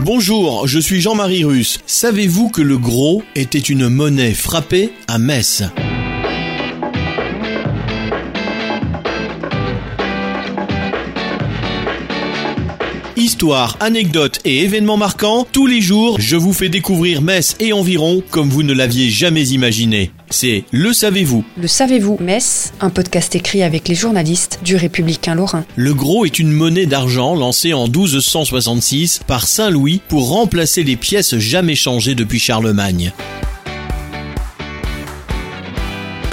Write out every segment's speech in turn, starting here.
Bonjour, je suis Jean-Marie Russe. Savez-vous que le gros était une monnaie frappée à Metz? Histoire, anecdotes et événements marquants, tous les jours, je vous fais découvrir Metz et environ comme vous ne l'aviez jamais imaginé. C'est Le Savez-vous. Le savez-vous, Metz, un podcast écrit avec les journalistes du Républicain Lorrain. Le gros est une monnaie d'argent lancée en 1266 par Saint Louis pour remplacer les pièces jamais changées depuis Charlemagne.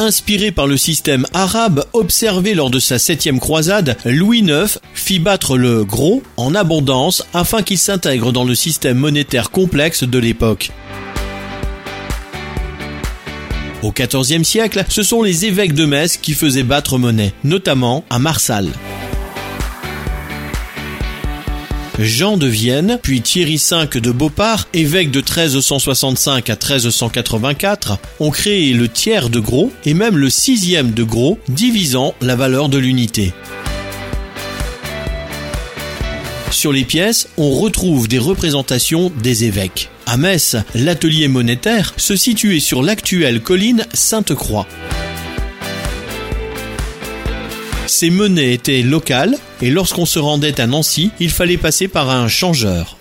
Inspiré par le système arabe observé lors de sa septième croisade, Louis IX fit battre le gros en abondance afin qu'il s'intègre dans le système monétaire complexe de l'époque. Au XIVe siècle, ce sont les évêques de Metz qui faisaient battre monnaie, notamment à Marsal. Jean de Vienne, puis Thierry V de Beaupart, évêque de 1365 à 1384, ont créé le tiers de gros et même le sixième de gros, divisant la valeur de l'unité. Sur les pièces, on retrouve des représentations des évêques. À Metz, l'atelier monétaire se situait sur l'actuelle colline Sainte-Croix. Ces monnaies étaient locales et lorsqu'on se rendait à Nancy, il fallait passer par un changeur.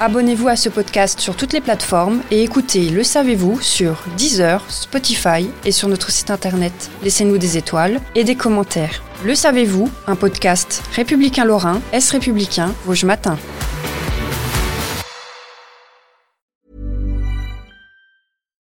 Abonnez-vous à ce podcast sur toutes les plateformes et écoutez Le Savez-vous sur Deezer, Spotify et sur notre site internet. Laissez-nous des étoiles et des commentaires. Le Savez-vous, un podcast républicain lorrain, Est républicain, Vosges Matin.